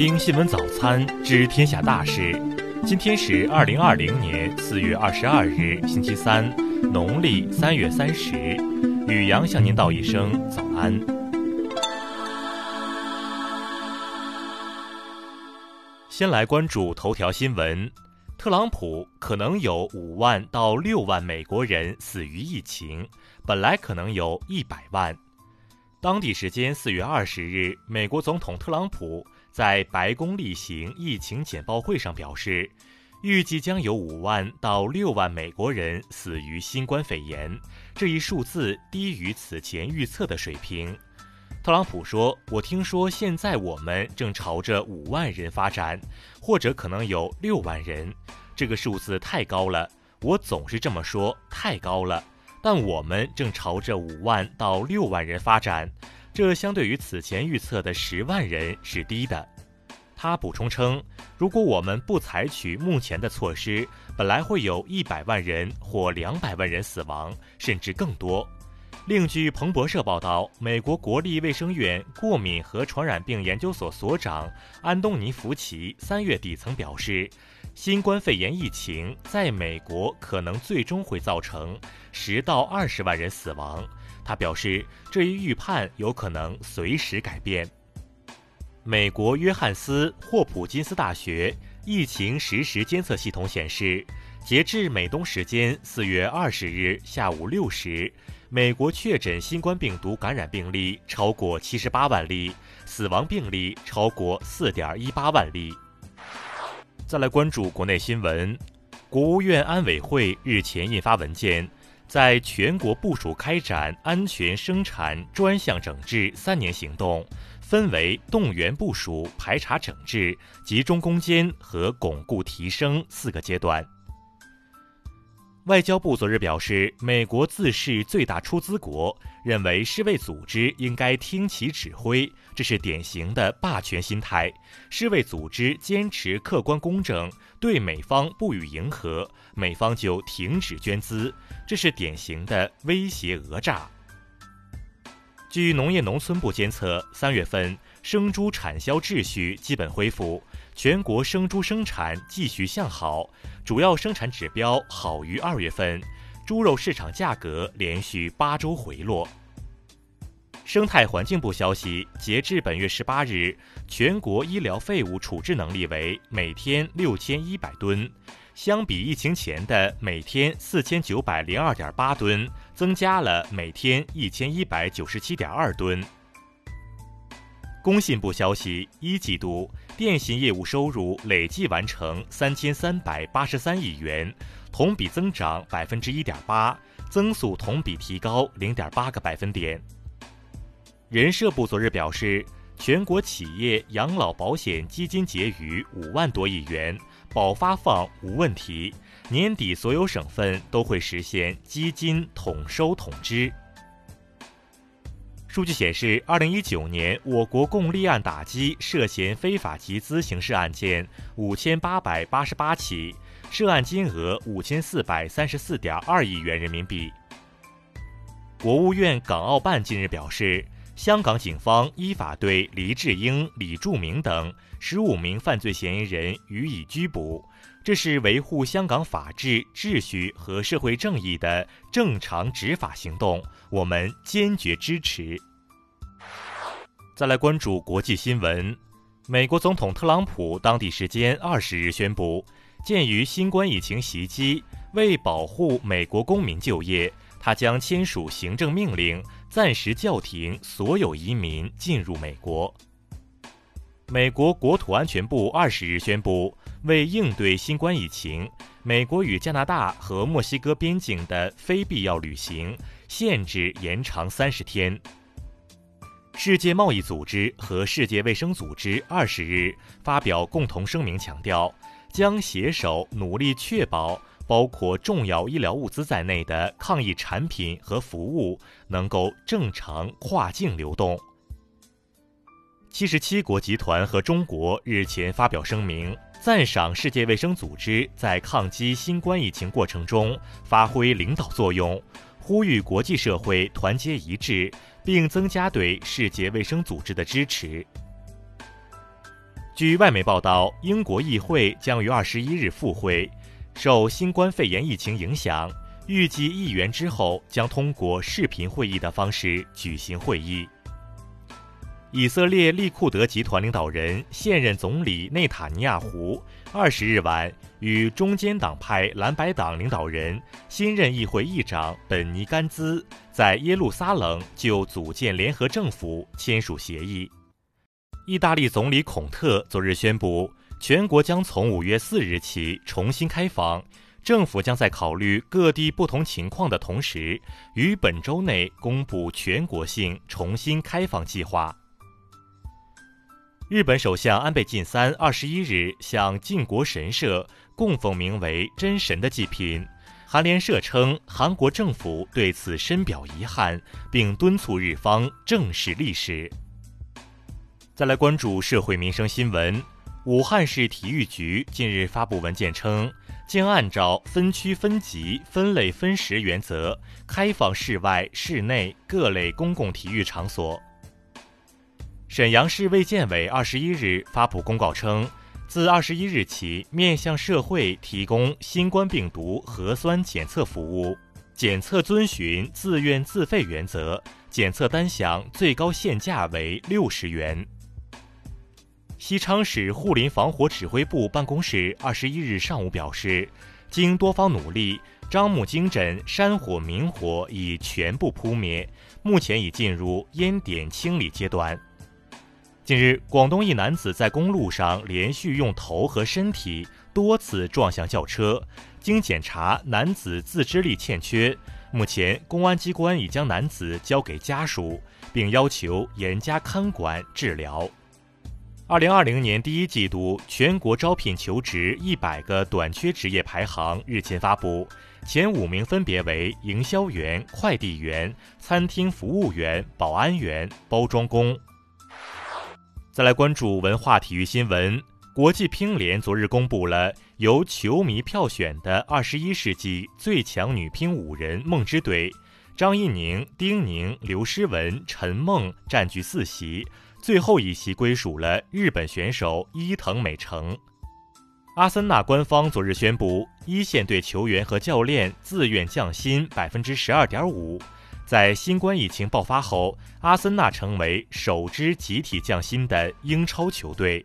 听新闻早餐知天下大事。今天是二零二零年四月二十二日，星期三，农历三月三十。雨阳向您道一声早安。先来关注头条新闻：特朗普可能有五万到六万美国人死于疫情，本来可能有一百万。当地时间四月二十日，美国总统特朗普在白宫例行疫情简报会上表示，预计将有五万到六万美国人死于新冠肺炎，这一数字低于此前预测的水平。特朗普说：“我听说现在我们正朝着五万人发展，或者可能有六万人，这个数字太高了。我总是这么说，太高了。”但我们正朝着五万到六万人发展，这相对于此前预测的十万人是低的。他补充称，如果我们不采取目前的措施，本来会有一百万人或两百万人死亡，甚至更多。另据彭博社报道，美国国立卫生院过敏和传染病研究所所长安东尼·福奇三月底曾表示。新冠肺炎疫情在美国可能最终会造成十到二十万人死亡。他表示，这一预判有可能随时改变。美国约翰斯霍普金斯大学疫情实时监测系统显示，截至美东时间四月二十日下午六时，美国确诊新冠病毒感染病例超过七十八万例，死亡病例超过四点一八万例。再来关注国内新闻，国务院安委会日前印发文件，在全国部署开展安全生产专项整治三年行动，分为动员部署、排查整治、集中攻坚和巩固提升四个阶段。外交部昨日表示，美国自视最大出资国，认为世卫组织应该听其指挥，这是典型的霸权心态。世卫组织坚持客观公正，对美方不予迎合，美方就停止捐资，这是典型的威胁讹诈。据农业农村部监测，三月份生猪产销秩序基本恢复。全国生猪生产继续向好，主要生产指标好于二月份，猪肉市场价格连续八周回落。生态环境部消息，截至本月十八日，全国医疗废物处置能力为每天六千一百吨，相比疫情前的每天四千九百零二点八吨，增加了每天一千一百九十七点二吨。工信部消息，一季度电信业务收入累计完成三千三百八十三亿元，同比增长百分之一点八，增速同比提高零点八个百分点。人社部昨日表示，全国企业养老保险基金结余五万多亿元，保发放无问题，年底所有省份都会实现基金统收统支。数据显示，二零一九年我国共立案打击涉嫌非法集资刑事案件五千八百八十八起，涉案金额五千四百三十四点二亿元人民币。国务院港澳办近日表示，香港警方依法对黎智英、李柱铭等十五名犯罪嫌疑人予以拘捕，这是维护香港法治秩序和社会正义的正常执法行动。我们坚决支持。再来关注国际新闻，美国总统特朗普当地时间二十日宣布，鉴于新冠疫情袭击，为保护美国公民就业，他将签署行政命令，暂时叫停所有移民进入美国。美国国土安全部二十日宣布，为应对新冠疫情，美国与加拿大和墨西哥边境的非必要旅行。限制延长三十天。世界贸易组织和世界卫生组织二十日发表共同声明，强调将携手努力确保包括重要医疗物资在内的抗疫产品和服务能够正常跨境流动。七十七国集团和中国日前发表声明，赞赏世界卫生组织在抗击新冠疫情过程中发挥领导作用。呼吁国际社会团结一致，并增加对世界卫生组织的支持。据外媒报道，英国议会将于二十一日复会，受新冠肺炎疫情影响，预计议员之后将通过视频会议的方式举行会议。以色列利库德集团领导人、现任总理内塔尼亚胡二十日晚与中间党派蓝白党领导人、新任议会议长本尼甘兹在耶路撒冷就组建联合政府签署协议。意大利总理孔特昨日宣布，全国将从五月四日起重新开放，政府将在考虑各地不同情况的同时，于本周内公布全国性重新开放计划。日本首相安倍晋三二十一日向靖国神社供奉名为“真神”的祭品。韩联社称，韩国政府对此深表遗憾，并敦促日方正视历史。再来关注社会民生新闻，武汉市体育局近日发布文件称，将按照分区分级、分类分时原则，开放室外、室内各类公共体育场所。沈阳市卫健委二十一日发布公告称，自二十一日起，面向社会提供新冠病毒核酸检测服务，检测遵循自愿自费原则，检测单项最高限价为六十元。西昌市护林防火指挥部办公室二十一日上午表示，经多方努力，樟木泾镇山火明火已全部扑灭，目前已进入烟点清理阶段。近日，广东一男子在公路上连续用头和身体多次撞向轿车，经检查，男子自制力欠缺。目前，公安机关已将男子交给家属，并要求严加看管治疗。二零二零年第一季度全国招聘求职一百个短缺职业排行日前发布，前五名分别为营销员、快递员、餐厅服务员、保安员、包装工。再来关注文化体育新闻。国际乒联昨日公布了由球迷票选的二十一世纪最强女乒五人梦之队，张怡宁、丁宁、刘诗雯、陈梦占据四席，最后一席归属了日本选手伊藤美诚。阿森纳官方昨日宣布，一线队球员和教练自愿降薪百分之十二点五。在新冠疫情爆发后，阿森纳成为首支集体降薪的英超球队。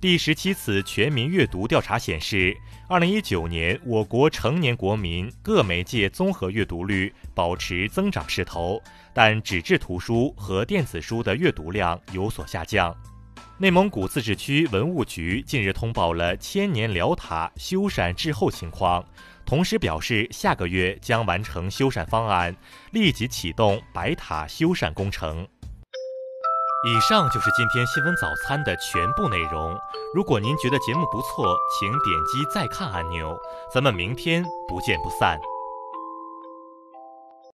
第十七次全民阅读调查显示，二零一九年我国成年国民各媒介综合阅读率保持增长势头，但纸质图书和电子书的阅读量有所下降。内蒙古自治区文物局近日通报了千年辽塔修缮滞后情况。同时表示，下个月将完成修缮方案，立即启动白塔修缮工程。以上就是今天新闻早餐的全部内容。如果您觉得节目不错，请点击再看按钮。咱们明天不见不散。